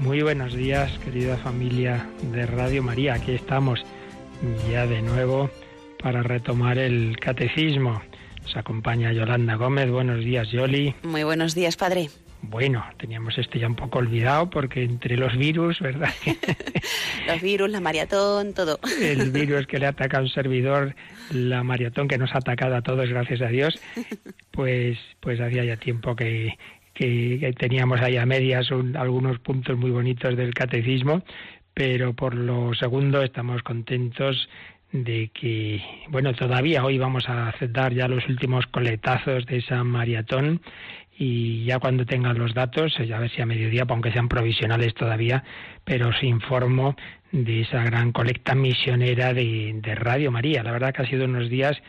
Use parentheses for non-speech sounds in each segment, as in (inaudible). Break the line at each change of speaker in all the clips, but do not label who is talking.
Muy buenos días, querida familia de Radio María. Aquí estamos ya de nuevo para retomar el catecismo. Nos acompaña Yolanda Gómez. Buenos días, Yoli.
Muy buenos días, padre.
Bueno, teníamos esto ya un poco olvidado porque entre los virus, ¿verdad? (laughs)
los virus, la maratón, todo.
El (laughs) virus que le ataca a un servidor, la maratón que nos ha atacado a todos, gracias a Dios, pues, pues hacía ya tiempo que, que teníamos ahí a medias algunos puntos muy bonitos del catecismo, pero por lo segundo estamos contentos de que, bueno, todavía hoy vamos a aceptar ya los últimos coletazos de esa maratón y ya cuando tengan los datos, ya ver si a mediodía, aunque sean provisionales todavía, pero os informo de esa gran colecta misionera de, de Radio María. La verdad que ha sido unos días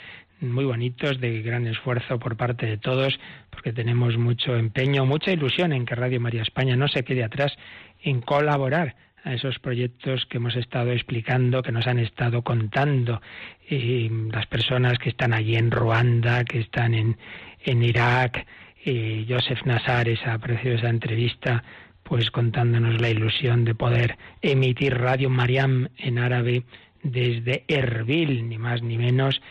muy bonitos, de gran esfuerzo por parte de todos, porque tenemos mucho empeño, mucha ilusión en que Radio María España no se quede atrás en colaborar a esos proyectos que hemos estado explicando, que nos han estado contando, y las personas que están allí en Ruanda, que están en, en Irak, y Joseph Nassar, esa preciosa entrevista, pues contándonos la ilusión de poder emitir Radio Mariam en árabe desde Erbil, ni más ni menos,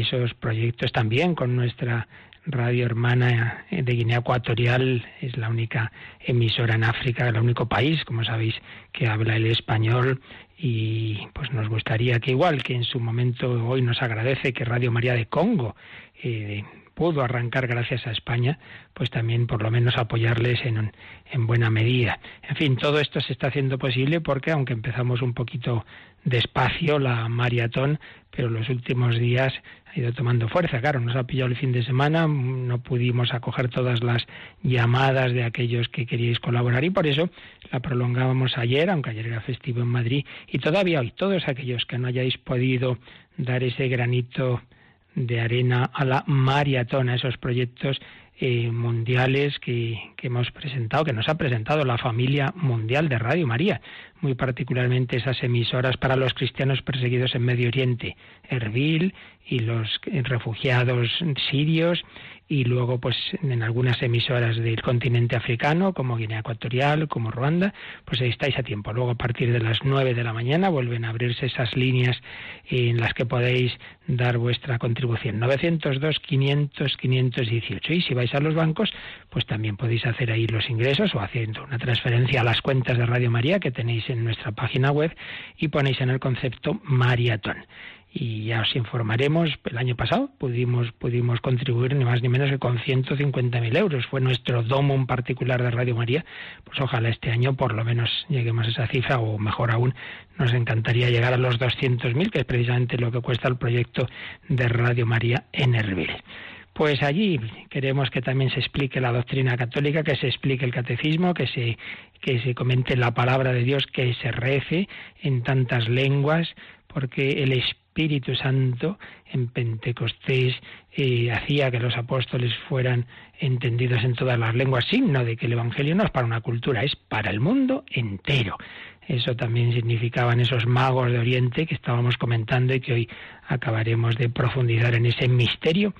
esos proyectos también con nuestra radio hermana de Guinea Ecuatorial, es la única emisora en África, el único país, como sabéis, que habla el español y pues nos gustaría que igual que en su momento hoy nos agradece que Radio María de Congo eh, pudo arrancar gracias a España, pues también por lo menos apoyarles en, en buena medida. En fin, todo esto se está haciendo posible porque aunque empezamos un poquito despacio la maratón, pero los últimos días ha ido tomando fuerza. Claro, nos ha pillado el fin de semana, no pudimos acoger todas las llamadas de aquellos que queríais colaborar y por eso la prolongábamos ayer, aunque ayer era festivo en Madrid, y todavía hoy, todos aquellos que no hayáis podido dar ese granito de arena a la maratona, esos proyectos eh, mundiales que, que, hemos presentado, que nos ha presentado la familia mundial de Radio María, muy particularmente esas emisoras para los cristianos perseguidos en Medio Oriente, Erbil y los refugiados sirios y luego pues en algunas emisoras del continente africano como Guinea Ecuatorial, como Ruanda, pues ahí estáis a tiempo. Luego a partir de las nueve de la mañana vuelven a abrirse esas líneas en las que podéis dar vuestra contribución. 902 500 518 y si vais a los bancos, pues también podéis hacer ahí los ingresos o haciendo una transferencia a las cuentas de Radio María que tenéis en nuestra página web y ponéis en el concepto Mariatón y ya os informaremos. El año pasado pudimos, pudimos contribuir ni más ni menos que con 150.000 euros. Fue nuestro domo en particular de Radio María. Pues ojalá este año por lo menos lleguemos a esa cifra o mejor aún nos encantaría llegar a los 200.000, que es precisamente lo que cuesta el proyecto de Radio María en Erbil. Pues allí queremos que también se explique la doctrina católica, que se explique el catecismo, que se, que se comente la palabra de Dios, que se rece en tantas lenguas, porque el Espíritu Santo en Pentecostés eh, hacía que los apóstoles fueran entendidos en todas las lenguas, signo de que el Evangelio no es para una cultura, es para el mundo entero. Eso también significaban esos magos de Oriente que estábamos comentando y que hoy acabaremos de profundizar en ese misterio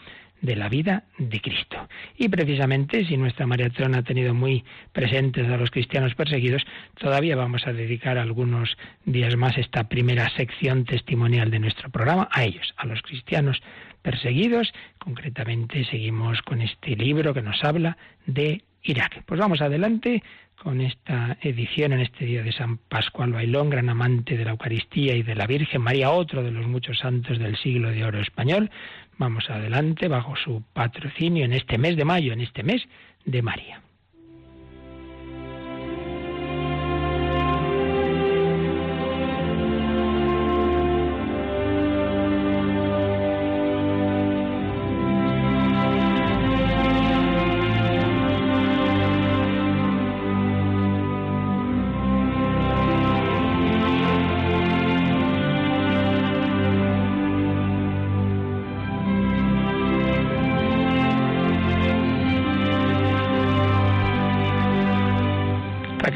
de la vida de Cristo. Y precisamente, si nuestra maratón ha tenido muy presentes a los cristianos perseguidos, todavía vamos a dedicar algunos días más esta primera sección testimonial de nuestro programa a ellos, a los cristianos perseguidos. Concretamente, seguimos con este libro que nos habla de Irak. Pues vamos adelante con esta edición en este día de San Pascual Bailón, gran amante de la Eucaristía y de la Virgen María, otro de los muchos santos del siglo de oro español. Vamos adelante bajo su patrocinio en este mes de mayo, en este mes de María.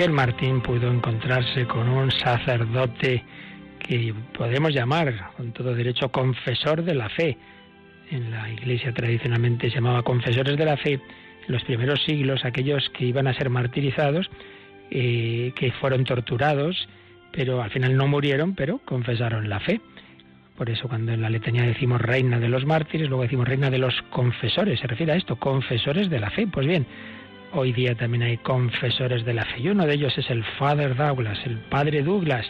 Raquel Martín pudo encontrarse con un sacerdote que podemos llamar con todo derecho confesor de la fe. En la iglesia tradicionalmente se llamaba confesores de la fe. En los primeros siglos, aquellos que iban a ser martirizados, eh, que fueron torturados, pero al final no murieron, pero confesaron la fe. Por eso cuando en la letanía decimos reina de los mártires, luego decimos reina de los confesores. Se refiere a esto, confesores de la fe. Pues bien, hoy día también hay confesores de la fe. Y uno de ellos es el Father Douglas, el Padre Douglas,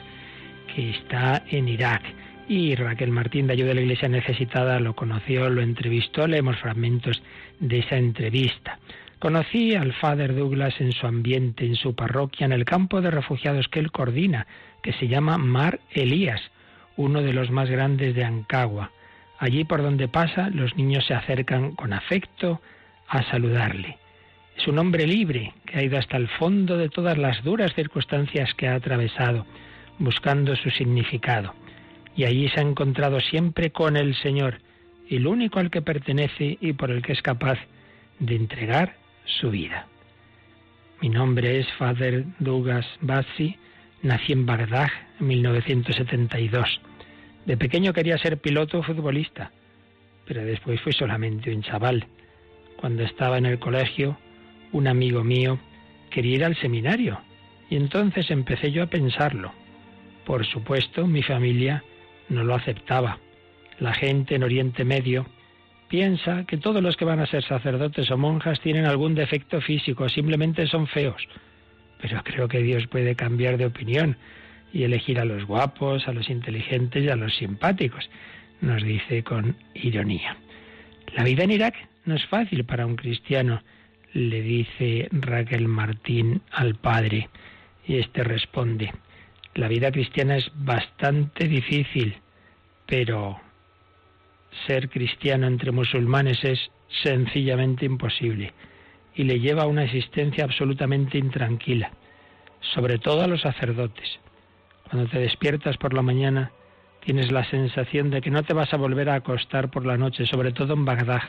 que está en Irak. Y Raquel Martín de Ayuda de la Iglesia Necesitada lo conoció, lo entrevistó, leemos fragmentos de esa entrevista. Conocí al Father Douglas en su ambiente, en su parroquia, en el campo de refugiados que él coordina, que se llama Mar Elías uno de los más grandes de Ancagua. Allí por donde pasa, los niños se acercan con afecto a saludarle. Es un hombre libre que ha ido hasta el fondo de todas las duras circunstancias que ha atravesado, buscando su significado. Y allí se ha encontrado siempre con el Señor, el único al que pertenece y por el que es capaz de entregar su vida. Mi nombre es Father Douglas Bassi, nací en Bagdad en 1972. De pequeño quería ser piloto o futbolista, pero después fui solamente un chaval. Cuando estaba en el colegio, un amigo mío quería ir al seminario y entonces empecé yo a pensarlo. Por supuesto, mi familia no lo aceptaba. La gente en Oriente Medio piensa que todos los que van a ser sacerdotes o monjas tienen algún defecto físico, simplemente son feos. Pero creo que Dios puede cambiar de opinión y elegir a los guapos, a los inteligentes y a los simpáticos, nos dice con ironía. La vida en Irak no es fácil para un cristiano, le dice Raquel Martín al padre, y este responde, la vida cristiana es bastante difícil, pero ser cristiano entre musulmanes es sencillamente imposible y le lleva a una existencia absolutamente intranquila, sobre todo a los sacerdotes. Cuando te despiertas por la mañana, tienes la sensación de que no te vas a volver a acostar por la noche, sobre todo en Bagdad,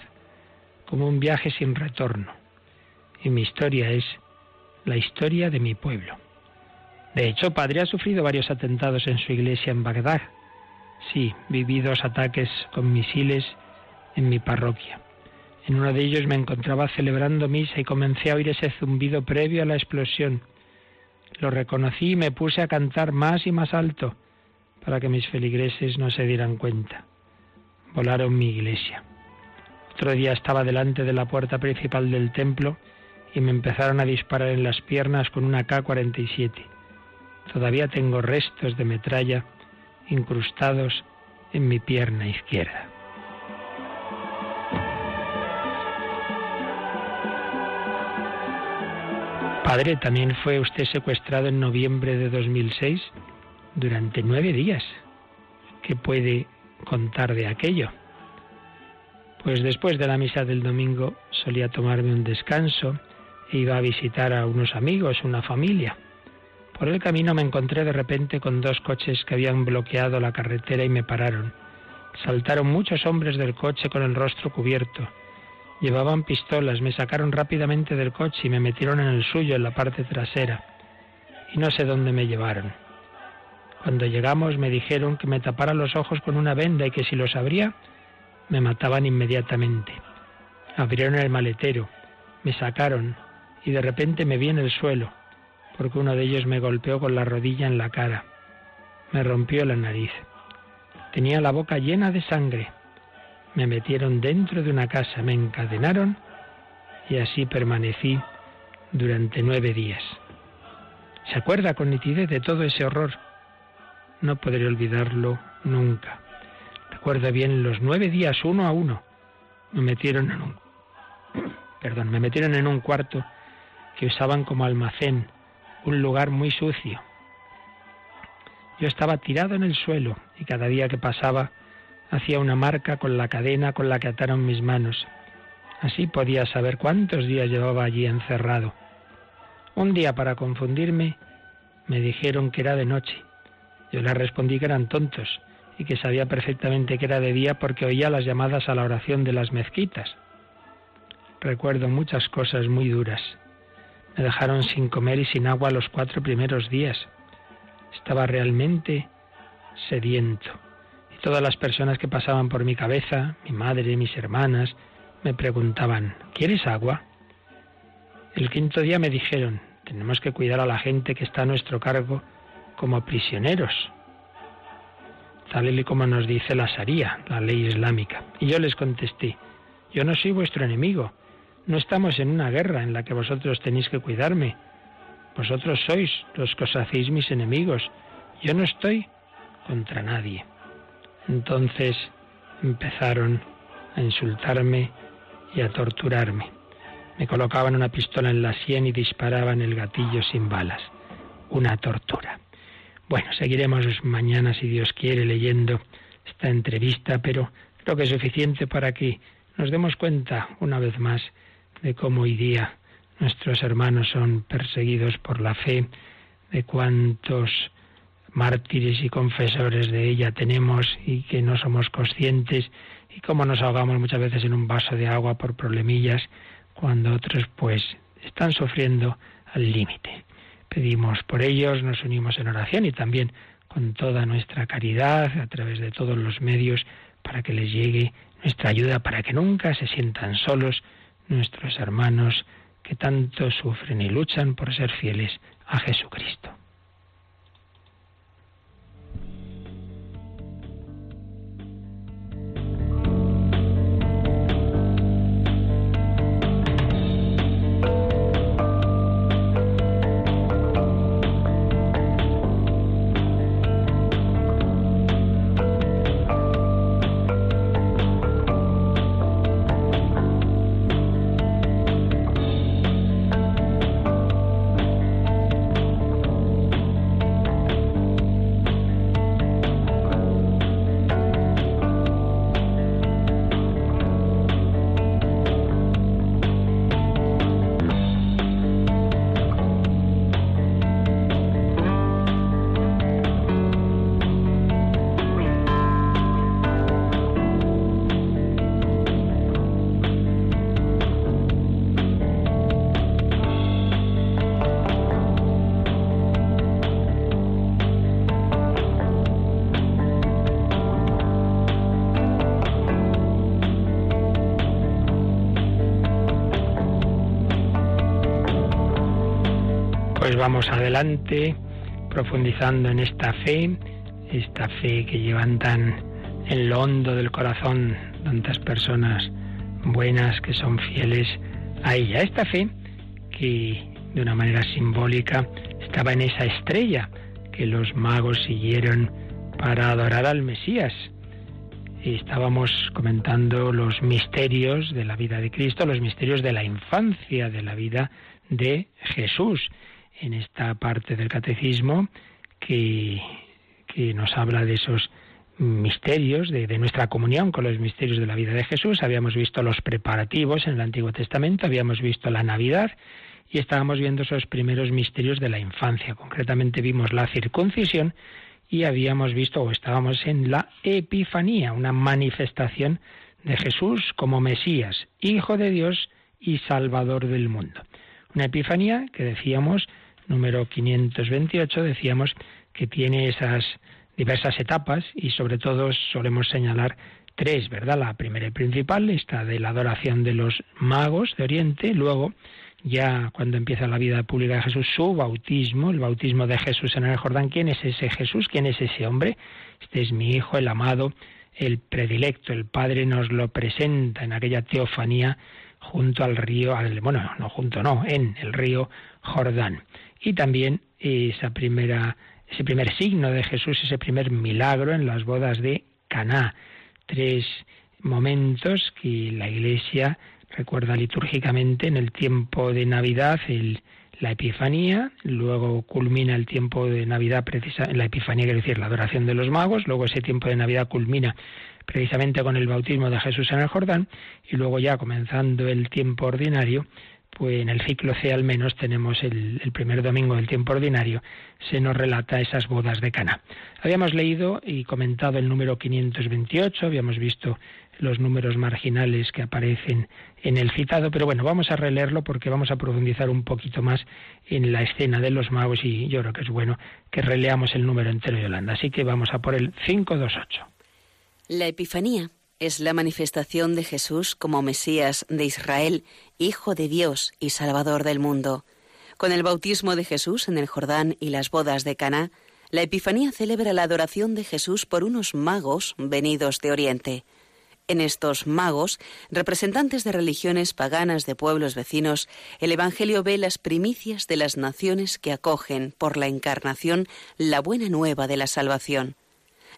como un viaje sin retorno. Y mi historia es la historia de mi pueblo. De hecho, padre ha sufrido varios atentados en su iglesia en Bagdad. Sí, viví dos ataques con misiles en mi parroquia. En uno de ellos me encontraba celebrando misa y comencé a oír ese zumbido previo a la explosión. Lo reconocí y me puse a cantar más y más alto para que mis feligreses no se dieran cuenta. Volaron mi iglesia. Otro día estaba delante de la puerta principal del templo y me empezaron a disparar en las piernas con una K-47. Todavía tengo restos de metralla incrustados en mi pierna izquierda. Padre, también fue usted secuestrado en noviembre de 2006 durante nueve días. ¿Qué puede contar de aquello? Pues después de la misa del domingo solía tomarme un descanso iba a visitar a unos amigos, una familia. Por el camino me encontré de repente con dos coches que habían bloqueado la carretera y me pararon. Saltaron muchos hombres del coche con el rostro cubierto. Llevaban pistolas, me sacaron rápidamente del coche y me metieron en el suyo, en la parte trasera. Y no sé dónde me llevaron. Cuando llegamos me dijeron que me tapara los ojos con una venda y que si los abría, me mataban inmediatamente. Abrieron el maletero, me sacaron y de repente me vi en el suelo, porque uno de ellos me golpeó con la rodilla en la cara. Me rompió la nariz. Tenía la boca llena de sangre me metieron dentro de una casa, me encadenaron y así permanecí durante nueve días. ¿Se acuerda con nitidez de todo ese horror? No podré olvidarlo nunca. Recuerda bien los nueve días uno a uno. Me metieron en un (coughs) perdón, me metieron en un cuarto que usaban como almacén, un lugar muy sucio. Yo estaba tirado en el suelo y cada día que pasaba hacía una marca con la cadena con la que ataron mis manos. Así podía saber cuántos días llevaba allí encerrado. Un día, para confundirme, me dijeron que era de noche. Yo les respondí que eran tontos y que sabía perfectamente que era de día porque oía las llamadas a la oración de las mezquitas. Recuerdo muchas cosas muy duras. Me dejaron sin comer y sin agua los cuatro primeros días. Estaba realmente sediento. Y todas las personas que pasaban por mi cabeza, mi madre, mis hermanas, me preguntaban, ¿quieres agua? El quinto día me dijeron, tenemos que cuidar a la gente que está a nuestro cargo como prisioneros, tal y como nos dice la Sharia, la ley islámica. Y yo les contesté, yo no soy vuestro enemigo, no estamos en una guerra en la que vosotros tenéis que cuidarme. Vosotros sois los que os hacéis mis enemigos. Yo no estoy contra nadie. Entonces empezaron a insultarme y a torturarme. Me colocaban una pistola en la sien y disparaban el gatillo sin balas. Una tortura. Bueno, seguiremos mañana, si Dios quiere, leyendo esta entrevista, pero creo que es suficiente para que nos demos cuenta una vez más de cómo hoy día nuestros hermanos son perseguidos por la fe, de cuántos mártires y confesores de ella tenemos y que no somos conscientes y cómo nos ahogamos muchas veces en un vaso de agua por problemillas cuando otros pues están sufriendo al límite. Pedimos por ellos, nos unimos en oración y también con toda nuestra caridad a través de todos los medios para que les llegue nuestra ayuda, para que nunca se sientan solos nuestros hermanos que tanto sufren y luchan por ser fieles a Jesucristo. Vamos adelante profundizando en esta fe, esta fe que llevan tan en lo hondo del corazón tantas personas buenas que son fieles a ella. Esta fe que de una manera simbólica estaba en esa estrella que los magos siguieron para adorar al Mesías. estábamos comentando los misterios de la vida de Cristo, los misterios de la infancia de la vida de Jesús en esta parte del catecismo que, que nos habla de esos misterios de, de, nuestra comunión con los misterios de la vida de Jesús. Habíamos visto los preparativos en el Antiguo Testamento, habíamos visto la Navidad y estábamos viendo esos primeros misterios de la infancia. Concretamente vimos la circuncisión y habíamos visto o estábamos en la Epifanía, una manifestación de Jesús como Mesías, Hijo de Dios y Salvador del mundo. Una Epifanía que decíamos número 528 decíamos que tiene esas diversas etapas y sobre todo solemos señalar tres, ¿verdad? La primera y principal, esta de la adoración de los magos de Oriente, luego ya cuando empieza la vida pública de Jesús, su bautismo, el bautismo de Jesús en el Jordán. ¿Quién es ese Jesús? ¿Quién es ese hombre? Este es mi hijo, el amado, el predilecto. El Padre nos lo presenta en aquella teofanía junto al río, bueno, no junto, no, en el río Jordán y también esa primera, ese primer signo de Jesús, ese primer milagro en las bodas de Caná. Tres momentos que la Iglesia recuerda litúrgicamente en el tiempo de Navidad, la Epifanía, luego culmina el tiempo de Navidad precisa, la Epifanía, quiere decir la adoración de los magos, luego ese tiempo de Navidad culmina precisamente con el bautismo de Jesús en el Jordán y luego ya comenzando el tiempo ordinario, pues en el ciclo C al menos tenemos el, el, primer domingo del tiempo ordinario, se nos relata esas bodas de Cana. Habíamos leído y comentado el número 528, habíamos visto los números marginales que aparecen en el citado, pero bueno, vamos a releerlo porque vamos a profundizar un poquito más en la escena de los magos y yo creo que es bueno que releamos el número entero de Holanda. Así que vamos a por el 528.
La Epifanía es la manifestación de Jesús como Mesías de Israel, Hijo de Dios y Salvador del mundo. Con el bautismo de Jesús en el Jordán y las bodas de Caná, la Epifanía celebra la adoración de Jesús por unos magos venidos de Oriente. En estos magos, representantes de religiones paganas de pueblos vecinos, el Evangelio ve las primicias de las naciones que acogen por la encarnación la buena nueva de la salvación.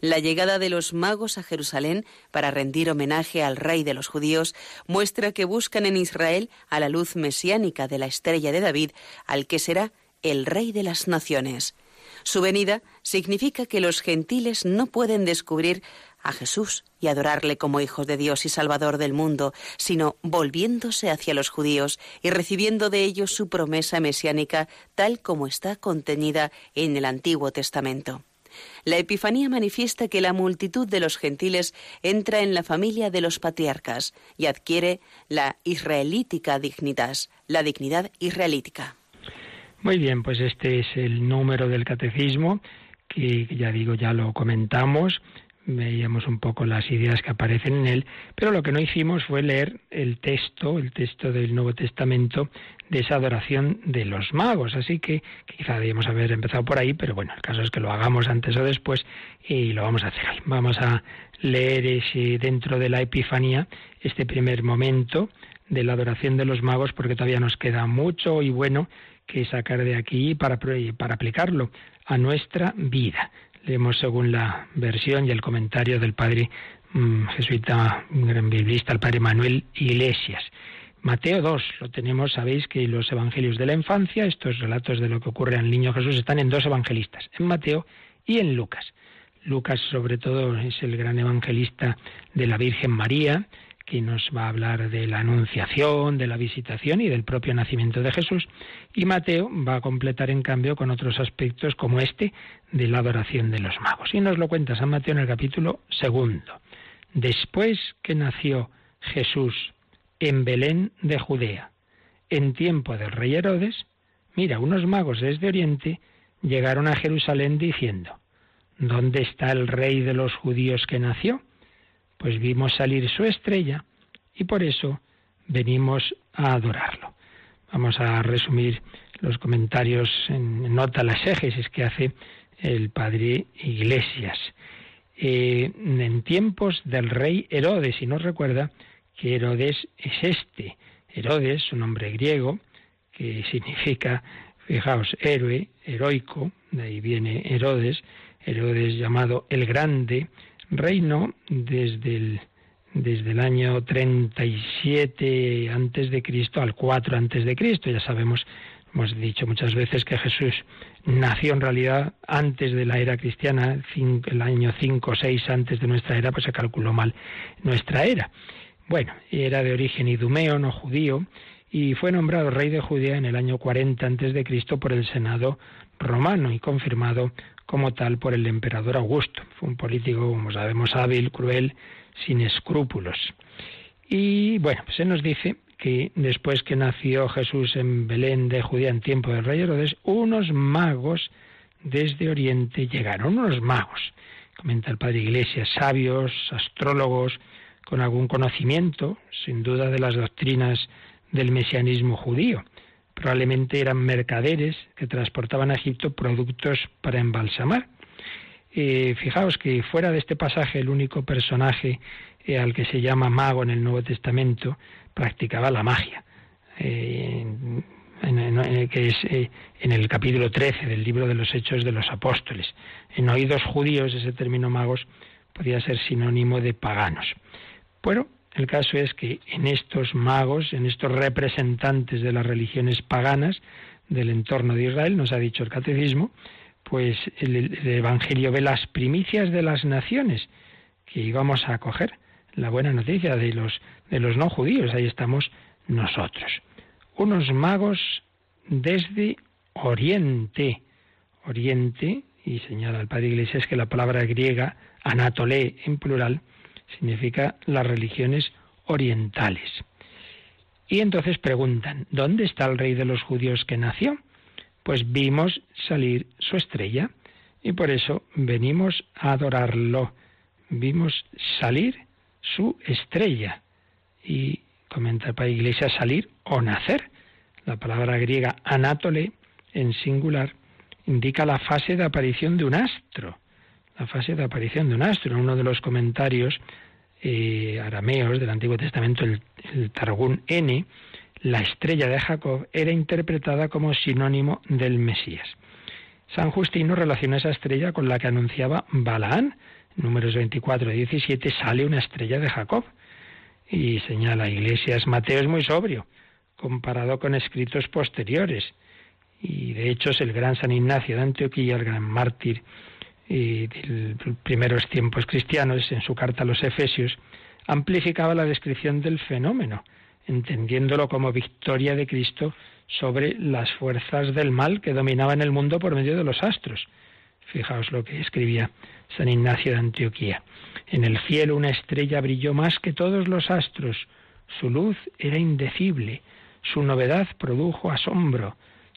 La llegada de los magos a Jerusalén para rendir homenaje al rey de los judíos muestra que buscan en Israel a la luz mesiánica de la estrella de David, al que será el rey de las naciones. Su venida significa que los gentiles no pueden descubrir a Jesús y adorarle como hijos de Dios y Salvador del mundo, sino volviéndose hacia los judíos y recibiendo de ellos su promesa mesiánica tal como está contenida en el Antiguo Testamento. La Epifanía manifiesta que la multitud de los gentiles entra en la familia de los patriarcas y adquiere la israelítica dignitas, la dignidad israelítica.
Muy bien, pues este es el número del catecismo que ya digo, ya lo comentamos veíamos un poco las ideas que aparecen en él, pero lo que no hicimos fue leer el texto, el texto del Nuevo Testamento de esa adoración de los magos, así que quizá debíamos haber empezado por ahí, pero bueno, el caso es que lo hagamos antes o después y lo vamos a hacer hoy. Vamos a leer ese, dentro de la Epifanía este primer momento de la adoración de los magos, porque todavía nos queda mucho y bueno que sacar de aquí para, para aplicarlo a nuestra vida. Leemos según la versión y el comentario del padre mm, jesuita, gran biblista, el padre Manuel Iglesias. Mateo 2, lo tenemos, sabéis que los evangelios de la infancia, estos relatos de lo que ocurre al niño Jesús, están en dos evangelistas, en Mateo y en Lucas. Lucas, sobre todo, es el gran evangelista de la Virgen María, que nos va a hablar de la anunciación, de la visitación y del propio nacimiento de Jesús. Y Mateo va a completar, en cambio, con otros aspectos como este de la adoración de los magos. Y nos lo cuenta San Mateo en el capítulo segundo. Después que nació Jesús en Belén de Judea, en tiempo del rey Herodes, mira, unos magos desde Oriente llegaron a Jerusalén diciendo, ¿Dónde está el rey de los judíos que nació? Pues vimos salir su estrella y por eso venimos a adorarlo. Vamos a resumir los comentarios en nota las exégesis que hace el padre Iglesias. Eh, en tiempos del rey Herodes, y nos recuerda que Herodes es este. Herodes, un nombre griego, que significa, fijaos, héroe, heroico, de ahí viene Herodes, Herodes llamado el Grande, Reino desde el, desde el año 37 antes de Cristo al 4 antes de Cristo. Ya sabemos, hemos dicho muchas veces que Jesús nació en realidad antes de la era cristiana, el año 5 o 6 antes de nuestra era, pues se calculó mal nuestra era. Bueno, era de origen idumeo, no judío, y fue nombrado rey de Judea en el año 40 antes de Cristo por el Senado romano y confirmado como tal por el emperador Augusto. Fue un político, como sabemos, hábil, cruel, sin escrúpulos. Y bueno, pues se nos dice que después que nació Jesús en Belén de Judea en tiempo del rey Herodes, unos magos desde Oriente llegaron, unos magos, comenta el padre Iglesias, sabios, astrólogos, con algún conocimiento, sin duda, de las doctrinas del mesianismo judío probablemente eran mercaderes que transportaban a Egipto productos para embalsamar. Eh, fijaos que fuera de este pasaje el único personaje eh, al que se llama mago en el Nuevo Testamento practicaba la magia, eh, que es en el capítulo 13 del libro de los Hechos de los Apóstoles. En oídos judíos ese término magos podía ser sinónimo de paganos. Bueno, el caso es que en estos magos, en estos representantes de las religiones paganas del entorno de Israel, nos ha dicho el catecismo, pues el, Evangelio ve las primicias de las naciones que íbamos a acoger, la buena noticia de los, de los no judíos, ahí estamos nosotros. unos magos desde Oriente. Oriente, y señala el padre Iglesias que la palabra griega anatolé en plural significa las religiones orientales. Y entonces preguntan, ¿dónde está el rey de los judíos que nació? Pues vimos salir su estrella y por eso venimos a adorarlo. Vimos salir su estrella. Y comenta para Iglesia salir o nacer. La palabra griega anátole en singular indica la fase de aparición de un astro. La fase de aparición de un astro. En uno de los comentarios eh, arameos del Antiguo Testamento, el, el Targún N, la estrella de Jacob era interpretada como sinónimo del Mesías. San Justino relaciona esa estrella con la que anunciaba Balaán. Números 24 y 17 sale una estrella de Jacob. Y señala Iglesias, Mateo es muy sobrio, comparado con escritos posteriores. Y de hecho es el gran San Ignacio de Antioquía, el gran mártir de los primeros tiempos cristianos, en su carta a los Efesios, amplificaba la descripción del fenómeno, entendiéndolo como victoria de Cristo sobre las fuerzas del mal que dominaban el mundo por medio de los astros. Fijaos lo que escribía San Ignacio de Antioquía. En el cielo una estrella brilló más que todos los astros. Su luz era indecible. Su novedad produjo asombro.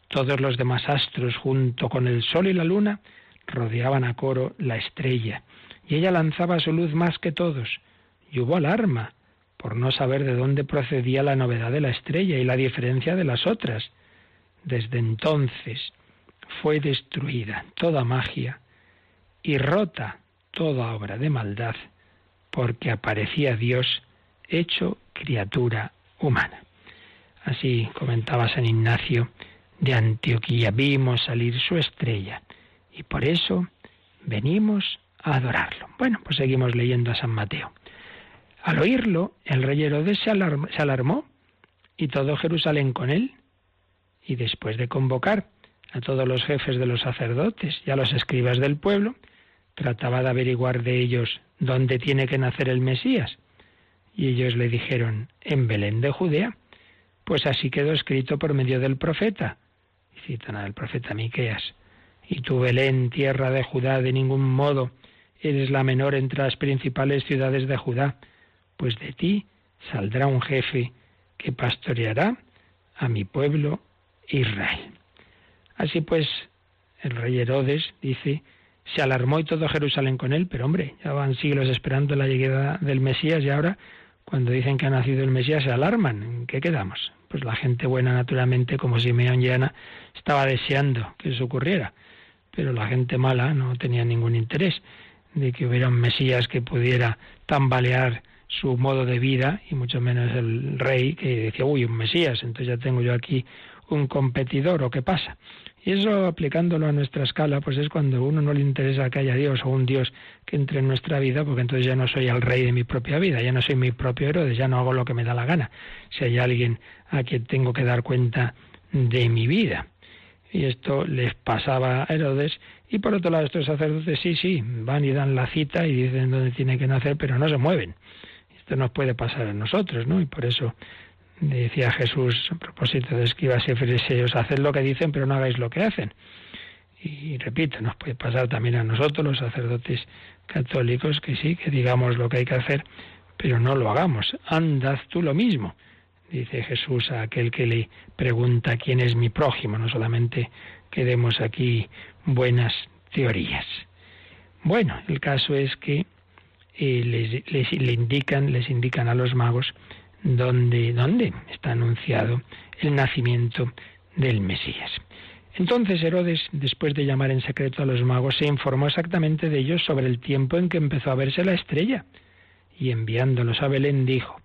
Todos los demás astros, junto con el sol y la luna, rodeaban a coro la estrella. Y ella lanzaba su luz más que todos. Y hubo alarma por no saber de dónde procedía la novedad de la estrella y la diferencia de las otras. Desde entonces fue destruida toda magia y rota toda obra de maldad, porque aparecía Dios hecho criatura humana. Así comentaba San Ignacio de Antioquía, vimos salir su estrella y por eso venimos a adorarlo. Bueno, pues seguimos leyendo a San Mateo. Al oírlo, el rey Herodes se alarmó y todo Jerusalén con él. Y después de convocar a todos los jefes de los sacerdotes y a los escribas del pueblo, trataba de averiguar de ellos dónde tiene que nacer el Mesías. Y ellos le dijeron, en Belén de Judea. Pues así quedó escrito por medio del profeta. Y citan al profeta Miqueas. Y tú, Belén, tierra de Judá, de ningún modo eres la menor entre las principales ciudades de Judá, pues de ti saldrá un jefe que pastoreará a mi pueblo Israel. Así pues, el rey Herodes dice, se alarmó y todo Jerusalén con él, pero hombre, ya van siglos esperando la llegada del Mesías y ahora, cuando dicen que ha nacido el Mesías, se alarman. ¿En qué quedamos? Pues la gente buena, naturalmente, como Simeón y Ana, estaba deseando que eso ocurriera, pero la gente mala no tenía ningún interés de que hubiera un Mesías que pudiera tambalear su modo de vida, y mucho menos el rey que decía, uy, un Mesías, entonces ya tengo yo aquí un competidor, ¿o qué pasa? Y eso aplicándolo a nuestra escala, pues es cuando a uno no le interesa que haya Dios o un Dios que entre en nuestra vida, porque entonces ya no soy el rey de mi propia vida, ya no soy mi propio héroe, ya no hago lo que me da la gana. Si hay alguien a quien tengo que dar cuenta de mi vida. Y esto les pasaba a Herodes. Y por otro lado, estos sacerdotes sí, sí, van y dan la cita y dicen dónde tiene que nacer, pero no se mueven. Esto nos puede pasar a nosotros, ¿no? Y por eso decía Jesús a propósito de escribas y fariseos, haced lo que dicen, pero no hagáis lo que hacen. Y repito, nos puede pasar también a nosotros, los sacerdotes católicos, que sí, que digamos lo que hay que hacer, pero no lo hagamos. Andad tú lo mismo dice Jesús a aquel que le pregunta quién es mi prójimo, no solamente que demos aquí buenas teorías. Bueno, el caso es que eh, les, les, le indican, les indican a los magos dónde, dónde está anunciado el nacimiento del Mesías. Entonces Herodes, después de llamar en secreto a los magos, se informó exactamente de ellos sobre el tiempo en que empezó a verse la estrella, y enviándolos a Belén dijo,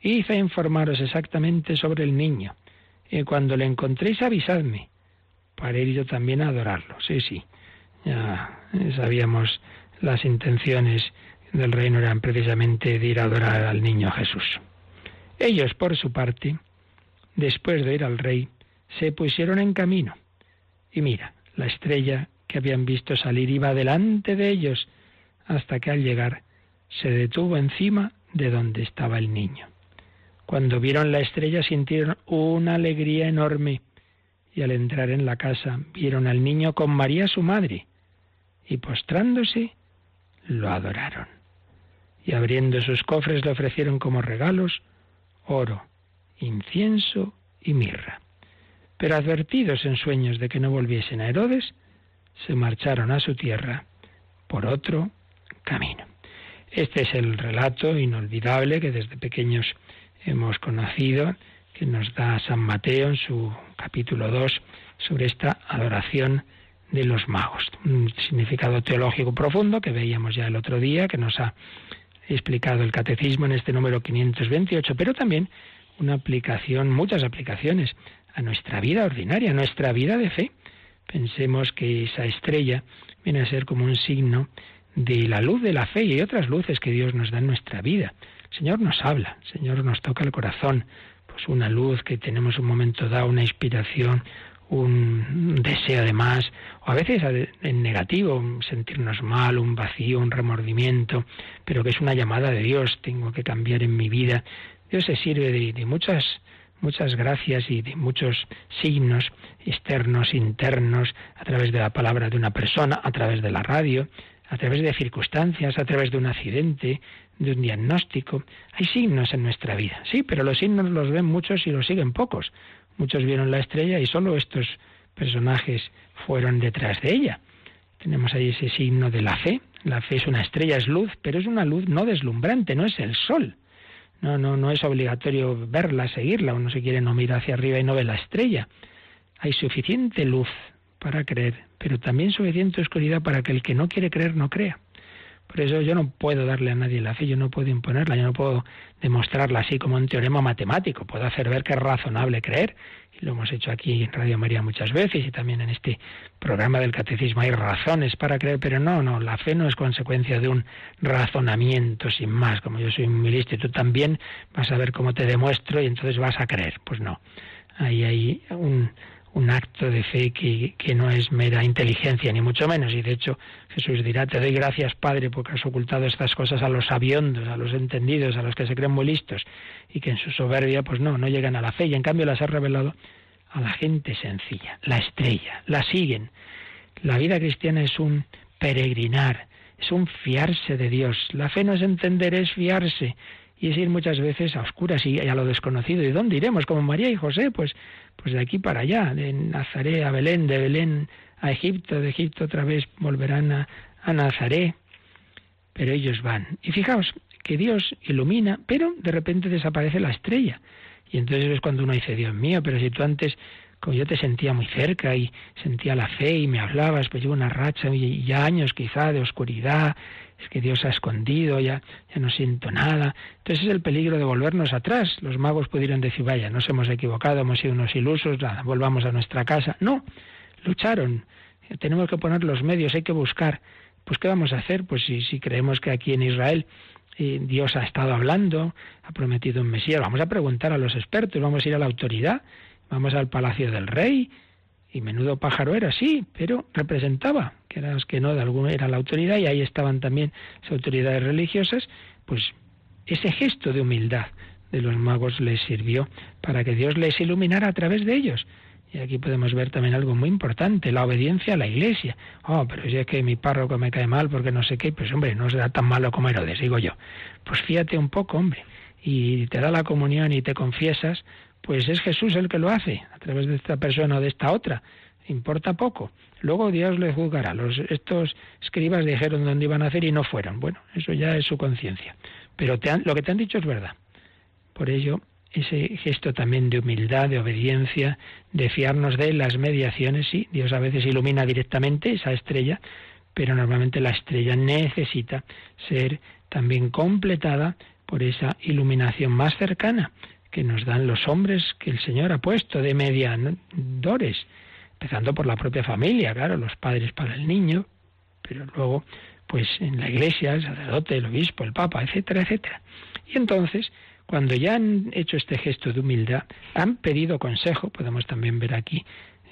Hice informaros exactamente sobre el niño, y cuando le encontréis avisadme, para ir yo también a adorarlo. Sí, sí, ya sabíamos las intenciones del reino eran precisamente de ir a adorar al niño Jesús. Ellos, por su parte, después de ir al rey, se pusieron en camino. Y mira, la estrella que habían visto salir iba delante de ellos, hasta que al llegar se detuvo encima de donde estaba el niño. Cuando vieron la estrella sintieron una alegría enorme y al entrar en la casa vieron al niño con María su madre y postrándose lo adoraron. Y abriendo sus cofres le ofrecieron como regalos oro, incienso y mirra. Pero advertidos en sueños de que no volviesen a Herodes, se marcharon a su tierra por otro camino. Este es el relato inolvidable que desde pequeños hemos conocido, que nos da San Mateo en su capítulo 2 sobre esta adoración de los magos. Un significado teológico profundo que veíamos ya el otro día, que nos ha explicado el catecismo en este número 528, pero también una aplicación, muchas aplicaciones a nuestra vida ordinaria, a nuestra vida de fe. Pensemos que esa estrella viene a ser como un signo de la luz de la fe y otras luces que Dios nos da en nuestra vida. El Señor nos habla, el Señor nos toca el corazón, pues una luz que tenemos un momento dado, una inspiración, un deseo de más, o a veces en negativo, sentirnos mal, un vacío, un remordimiento, pero que es una llamada de Dios, tengo que cambiar en mi vida. Dios se sirve de, de muchas muchas gracias y de muchos signos externos, internos, a través de la palabra de una persona, a través de la radio, a través de circunstancias, a través de un accidente, de un diagnóstico. Hay signos en nuestra vida, sí, pero los signos los ven muchos y los siguen pocos. Muchos vieron la estrella y solo estos personajes fueron detrás de ella. Tenemos ahí ese signo de la fe. La fe es una estrella, es luz, pero es una luz no deslumbrante, no es el sol. No, no, no es obligatorio verla, seguirla. Uno se quiere no mira hacia arriba y no ve la estrella. Hay suficiente luz para creer, pero también suficiente oscuridad para que el que no quiere creer no crea. Por eso yo no puedo darle a nadie la fe, yo no puedo imponerla, yo no puedo demostrarla así como un teorema matemático. Puedo hacer ver que es razonable creer, y lo hemos hecho aquí en Radio María muchas veces y también en este programa del catecismo hay razones para creer, pero no, no, la fe no es consecuencia de un razonamiento sin más, como yo soy muy listo y tú también vas a ver cómo te demuestro y entonces vas a creer. Pues no, ahí hay un un acto de fe que, que, no es mera inteligencia, ni mucho menos. Y de hecho Jesús dirá, te doy gracias, Padre, porque has ocultado estas cosas a los sabiondos, a los entendidos, a los que se creen muy listos, y que en su soberbia, pues no, no llegan a la fe, y en cambio las ha revelado a la gente sencilla, la estrella, la siguen. La vida cristiana es un peregrinar, es un fiarse de Dios. La fe no es entender, es fiarse y es ir muchas veces a oscuras y a lo desconocido. ¿Y dónde iremos? Como María y José, pues, pues de aquí para allá, de Nazaret a Belén, de Belén a Egipto, de Egipto otra vez volverán a, a Nazaret. Pero ellos van. Y fijaos que Dios ilumina, pero de repente desaparece la estrella. Y entonces es cuando uno dice, Dios mío, pero si tú antes como yo te sentía muy cerca y sentía la fe y me hablabas, pues llevo una racha y ya años quizá de oscuridad, es que Dios ha escondido, ya, ya no siento nada. Entonces es el peligro de volvernos atrás. Los magos pudieron decir, vaya, nos hemos equivocado, hemos sido unos ilusos, nada, volvamos a nuestra casa. No, lucharon. Tenemos que poner los medios, hay que buscar. Pues ¿qué vamos a hacer? Pues si, creemos que aquí en Israel eh, Dios ha estado hablando, ha prometido un Mesías, vamos a preguntar a los expertos, vamos a ir a la autoridad, vamos al palacio del rey, y menudo pájaro era, sí, pero representaba, que era que no, de alguno era la autoridad, y ahí estaban también las autoridades religiosas, pues ese gesto de humildad de los magos les sirvió para que Dios les iluminara a través de ellos. Y aquí podemos ver también algo muy importante, la obediencia a la iglesia. Oh, pero si es que mi párroco me cae mal porque no sé qué, pues hombre, no será tan malo como Herodes, digo yo. Pues fíjate un poco, hombre, y te da la comunión y te confiesas, pues es Jesús el que lo hace, a través de esta persona o de esta otra. Importa poco. Luego Dios le juzgará. Los, estos escribas dijeron dónde iban a hacer y no fueron. Bueno, eso ya es su conciencia. Pero lo que te han dicho es verdad. Por ello, ese gesto también de humildad, de obediencia, de fiarnos de las mediaciones, sí, Dios a veces ilumina directamente esa estrella, pero normalmente la estrella necesita ser también completada por esa iluminación más cercana, que nos dan los hombres que el Señor ha puesto de mediadores, empezando por la propia familia, claro, los padres para el niño, pero luego, pues en la iglesia, el sacerdote, el obispo, el papa, etcétera, etcétera. Y entonces, cuando ya han hecho este gesto de humildad, han pedido consejo, podemos también ver aquí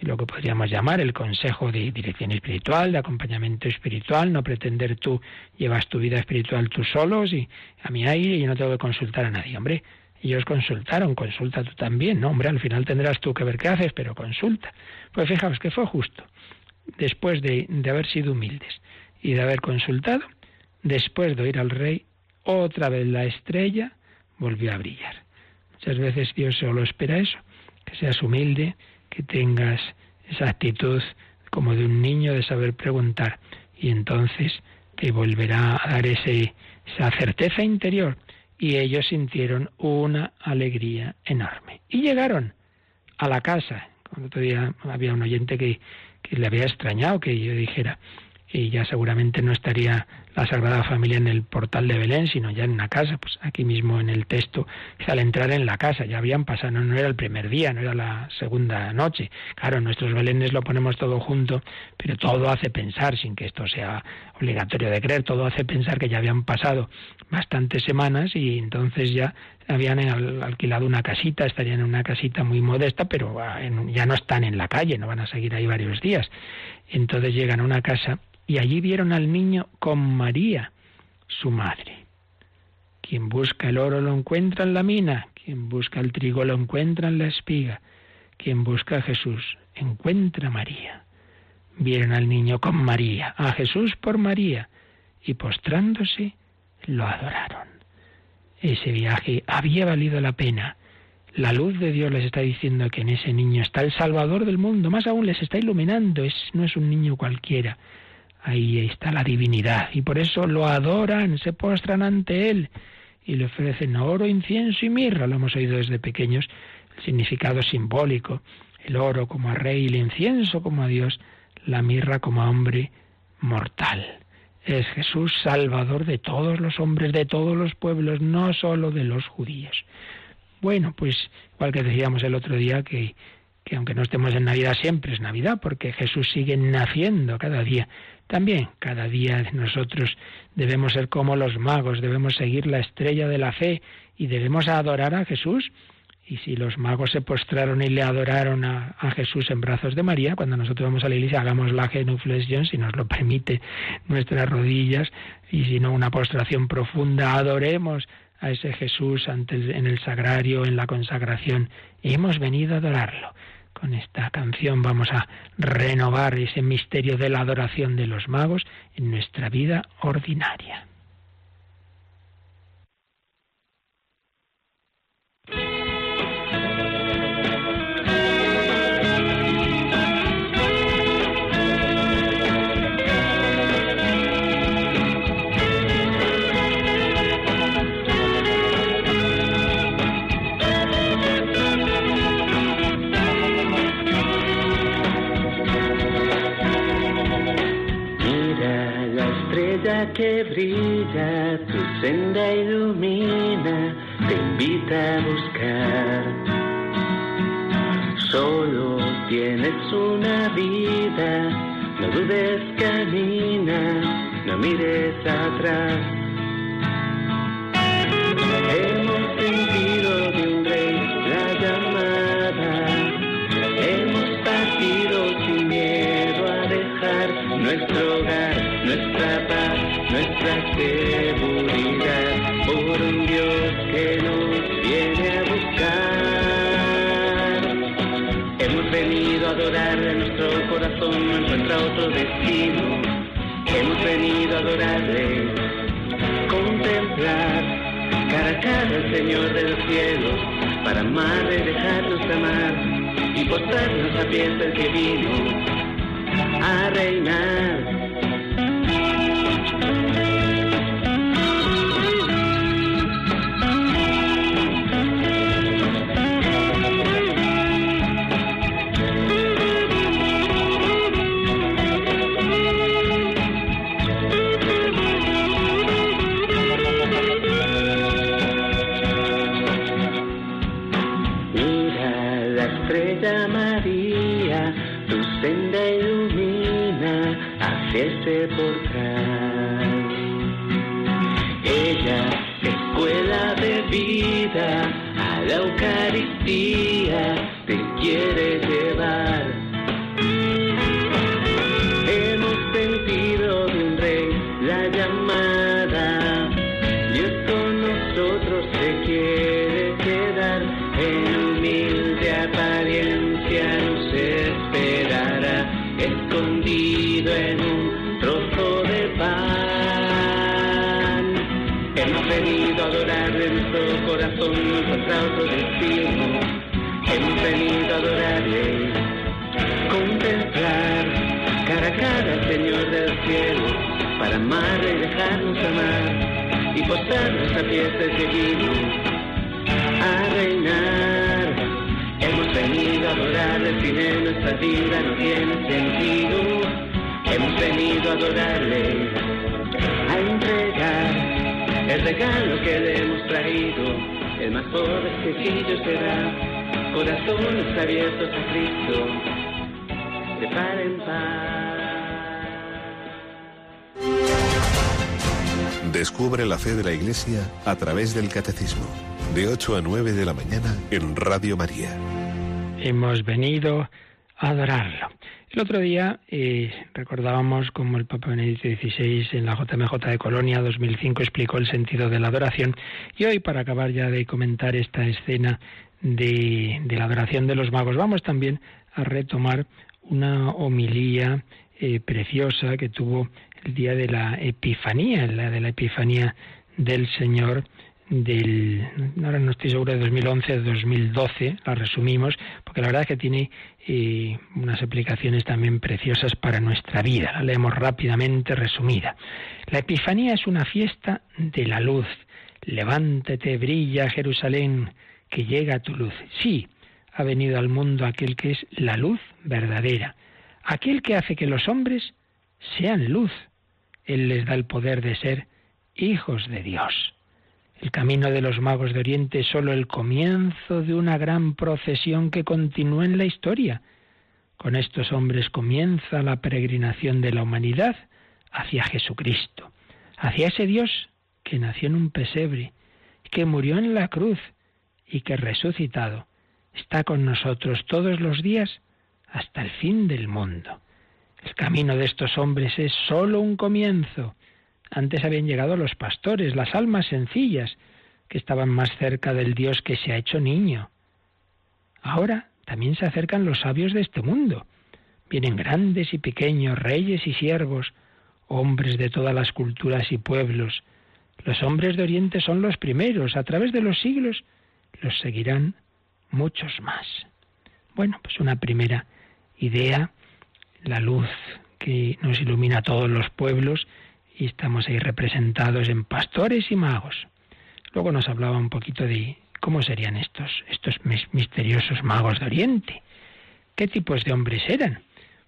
lo que podríamos llamar el consejo de dirección espiritual, de acompañamiento espiritual, no pretender tú llevas tu vida espiritual tú solos y a mi aire y no tengo que consultar a nadie. Hombre, Ellos consultaron, consulta tú también, no, hombre, al final tendrás tú que ver qué haces, pero consulta. Pues fijaos que fue justo, después de, de haber sido humildes y de haber consultado, después de oír al rey, otra vez la estrella volvió a brillar. Muchas veces Dios solo espera eso, que seas humilde, que tengas esa actitud como de un niño de saber preguntar y entonces te volverá a dar ese, esa certeza interior y ellos sintieron una alegría enorme. Y llegaron a la casa. Cuando todavía había un oyente que, que le había extrañado que yo dijera, y ya seguramente no estaría la Sagrada Familia en el portal de Belén, sino ya en una casa, pues aquí mismo en el texto, al entrar en la casa, ya habían pasado, no, era el primer día, no era la segunda noche. Claro, nuestros Belenes lo ponemos todo junto, pero todo hace pensar, sin que esto sea obligatorio de creer, todo hace pensar que ya habían pasado bastantes semanas y entonces ya habían alquilado una casita, estarían en una casita muy modesta, pero ya no están en la calle, no van a seguir ahí varios días. Entonces llegan a una casa y allí vieron al niño con María, su madre. Quien busca el oro lo encuentra en la mina, quien busca el trigo lo encuentra en la espiga, quien busca a Jesús encuentra a María. Vieron al niño con María, a Jesús por María, y postrándose lo adoraron. Ese viaje había valido la pena. La luz de Dios les está diciendo que en ese niño está el Salvador del mundo, más aún les está iluminando, es, no es un niño cualquiera, Ahí está la divinidad y por eso lo adoran, se postran ante él y le ofrecen oro, incienso y mirra. Lo hemos oído desde pequeños, el significado simbólico, el oro como a rey, el incienso como a Dios, la mirra como a hombre mortal. Es Jesús salvador de todos los hombres, de todos los pueblos, no solo de los judíos. Bueno, pues igual que decíamos el otro día que, que aunque no estemos en Navidad siempre es Navidad, porque Jesús sigue naciendo cada día. También cada día nosotros debemos ser como los magos, debemos seguir la estrella de la fe y debemos adorar a Jesús. Y si los magos se postraron y le adoraron a, Jesús en brazos de María, cuando nosotros vamos a la iglesia hagamos la genuflexión, si nos lo permite nuestras rodillas, y si no una postración profunda, adoremos a ese Jesús ante en el sagrario, en la consagración. Hemos venido a adorarlo. Con esta canción vamos a renovar ese misterio de la adoración de los magos en nuestra vida ordinaria.
Invita a buscar. Solo tienes una vida, no dudes, camina, no mires atrás. Hemos sentido de un rey la llamada, hemos partido sin miedo a dejar nuestro hogar, nuestra paz nuestra seguridad adorarle, contemplar cara a cara al Señor de los cielos, para amarle, dejarnos amar y postrarnos a pies del que vino a reinar venido a adorarle, nuestro corazón encuentra otro destino. Hemos venido a adorarle, contemplar cara a cara al Señor del cielo, para amarle y dejarnos amar, y postrarnos a pies del divino, a reinar. Hemos venido a adorarle, sin él nuestra vida no tiene sentido. Hemos venido a adorarle, el regalo que le hemos traído, el más pobre sencillo será, corazones abiertos a Cristo, de par en par.
Descubre la fe de la Iglesia a través del Catecismo, de 8 a 9 de la mañana en Radio María.
Hemos venido a adorarlo. El otro día eh, recordábamos cómo el Papa Benedicto XVI en la JMJ de Colonia 2005 explicó el sentido de la adoración. Y hoy para acabar ya de comentar esta escena de, de la adoración de los magos vamos también a retomar una homilía eh, preciosa que tuvo el día de la Epifanía, la de la Epifanía del Señor del, ahora no estoy seguro de 2011 o 2012, la resumimos, porque la verdad es que tiene eh, unas aplicaciones también preciosas para nuestra vida. La leemos rápidamente resumida. La Epifanía es una fiesta de la luz. Levántate, brilla Jerusalén, que llega tu luz. Sí, ha venido al mundo aquel que es la luz verdadera, aquel que hace que los hombres sean luz. Él les da el poder de ser hijos de Dios. El camino de los magos de Oriente es sólo el comienzo de una gran procesión que continúa en la historia. Con estos hombres comienza la peregrinación de la humanidad hacia Jesucristo, hacia ese Dios que nació en un pesebre, que murió en la cruz y que resucitado está con nosotros todos los días hasta el fin del mundo. El camino de estos hombres es sólo un comienzo antes habían llegado los pastores, las almas sencillas, que estaban más cerca del Dios que se ha hecho niño. Ahora también se acercan los sabios de este mundo. Vienen grandes y pequeños, reyes y siervos, hombres de todas las culturas y pueblos. Los hombres de Oriente son los primeros, a través de los siglos los seguirán muchos más. Bueno, pues una primera idea, la luz que nos ilumina a todos los pueblos, y estamos ahí representados en pastores y magos. Luego nos hablaba un poquito de cómo serían estos, estos misteriosos magos de Oriente. ¿Qué tipos de hombres eran?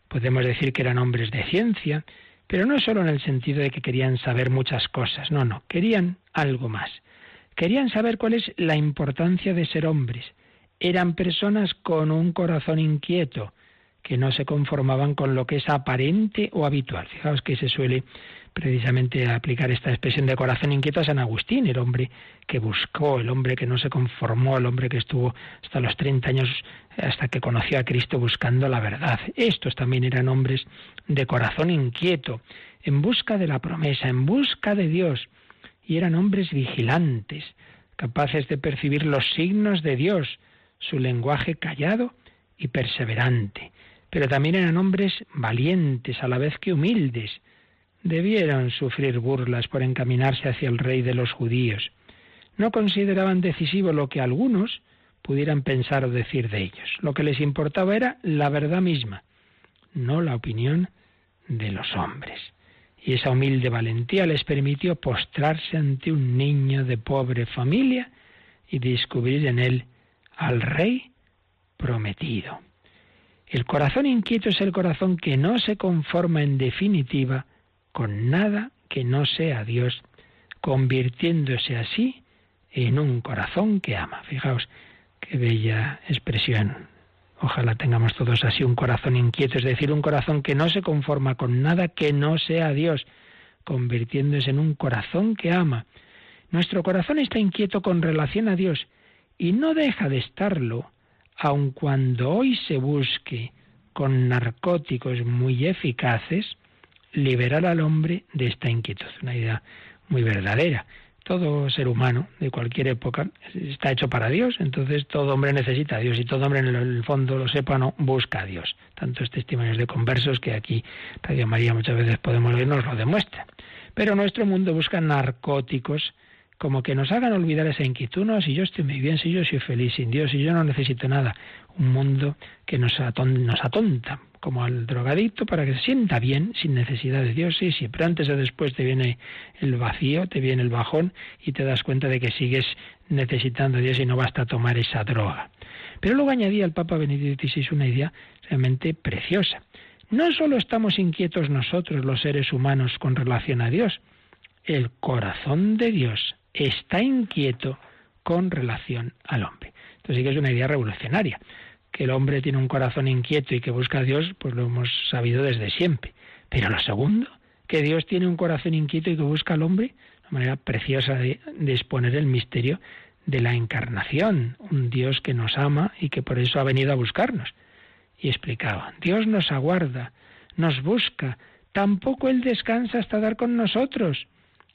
Podemos decir que eran hombres de ciencia, pero no solo en el sentido de que querían saber muchas cosas, no, no, querían algo más. Querían saber cuál es la importancia de ser hombres. Eran personas con un corazón inquieto, que no se conformaban con lo que es aparente o habitual. Fijaos que se suele precisamente aplicar esta expresión de corazón inquieto a San Agustín, el hombre que buscó, el hombre que no se conformó, el hombre que estuvo hasta los 30 años, hasta que conoció a Cristo buscando la verdad. Estos también eran hombres de corazón inquieto, en busca de la promesa, en busca de Dios, y eran hombres vigilantes, capaces de percibir los signos de Dios, su lenguaje callado y perseverante. Pero también eran hombres valientes, a la vez que humildes, debieron sufrir burlas por encaminarse hacia el rey de los judíos. No consideraban decisivo lo que algunos pudieran pensar o decir de ellos. Lo que les importaba era la verdad misma, no la opinión de los hombres. Y esa humilde valentía les permitió postrarse ante un niño de pobre familia y descubrir en él al rey prometido. El corazón inquieto es el corazón que no se conforma en definitiva con nada que no sea Dios, convirtiéndose así en un corazón que ama. Fijaos qué bella expresión. Ojalá tengamos todos así un corazón inquieto, es decir, un corazón que no se conforma con nada que no sea Dios, convirtiéndose en un corazón que ama. Nuestro corazón está inquieto con relación a Dios y no deja de estarlo, aun cuando hoy se busque con narcóticos muy eficaces, liberar al hombre de esta inquietud. Una idea muy verdadera. Todo ser humano de cualquier época está hecho para Dios, entonces todo hombre necesita a Dios y todo hombre en el fondo, lo sepa o no, busca a Dios. Tantos testimonios de conversos que aquí Radio María muchas veces podemos ver nos lo demuestra. Pero nuestro mundo busca narcóticos como que nos hagan olvidar esa inquietud, no, si yo estoy muy bien, si yo soy feliz sin Dios, si yo no necesito nada, un mundo que nos, nos atonta, como al drogadicto, para que se sienta bien sin necesidad de Dios, sí, sí, pero antes o después te viene el vacío, te viene el bajón y te das cuenta de que sigues necesitando a Dios y no basta tomar esa droga. Pero luego añadía el Papa Benedicto XVI una idea realmente preciosa. No solo estamos inquietos nosotros, los seres humanos, con relación a Dios, el corazón de Dios está inquieto con relación al hombre. Entonces sí que es una idea revolucionaria. El hombre tiene un corazón inquieto y que busca a Dios, pues lo hemos sabido desde siempre. Pero lo segundo, que Dios tiene un corazón inquieto y que busca al hombre, una manera preciosa de, de exponer el misterio de la encarnación, un Dios que nos ama y que por eso ha venido a buscarnos. Y explicaba, Dios nos aguarda, nos busca, tampoco Él descansa hasta dar con nosotros.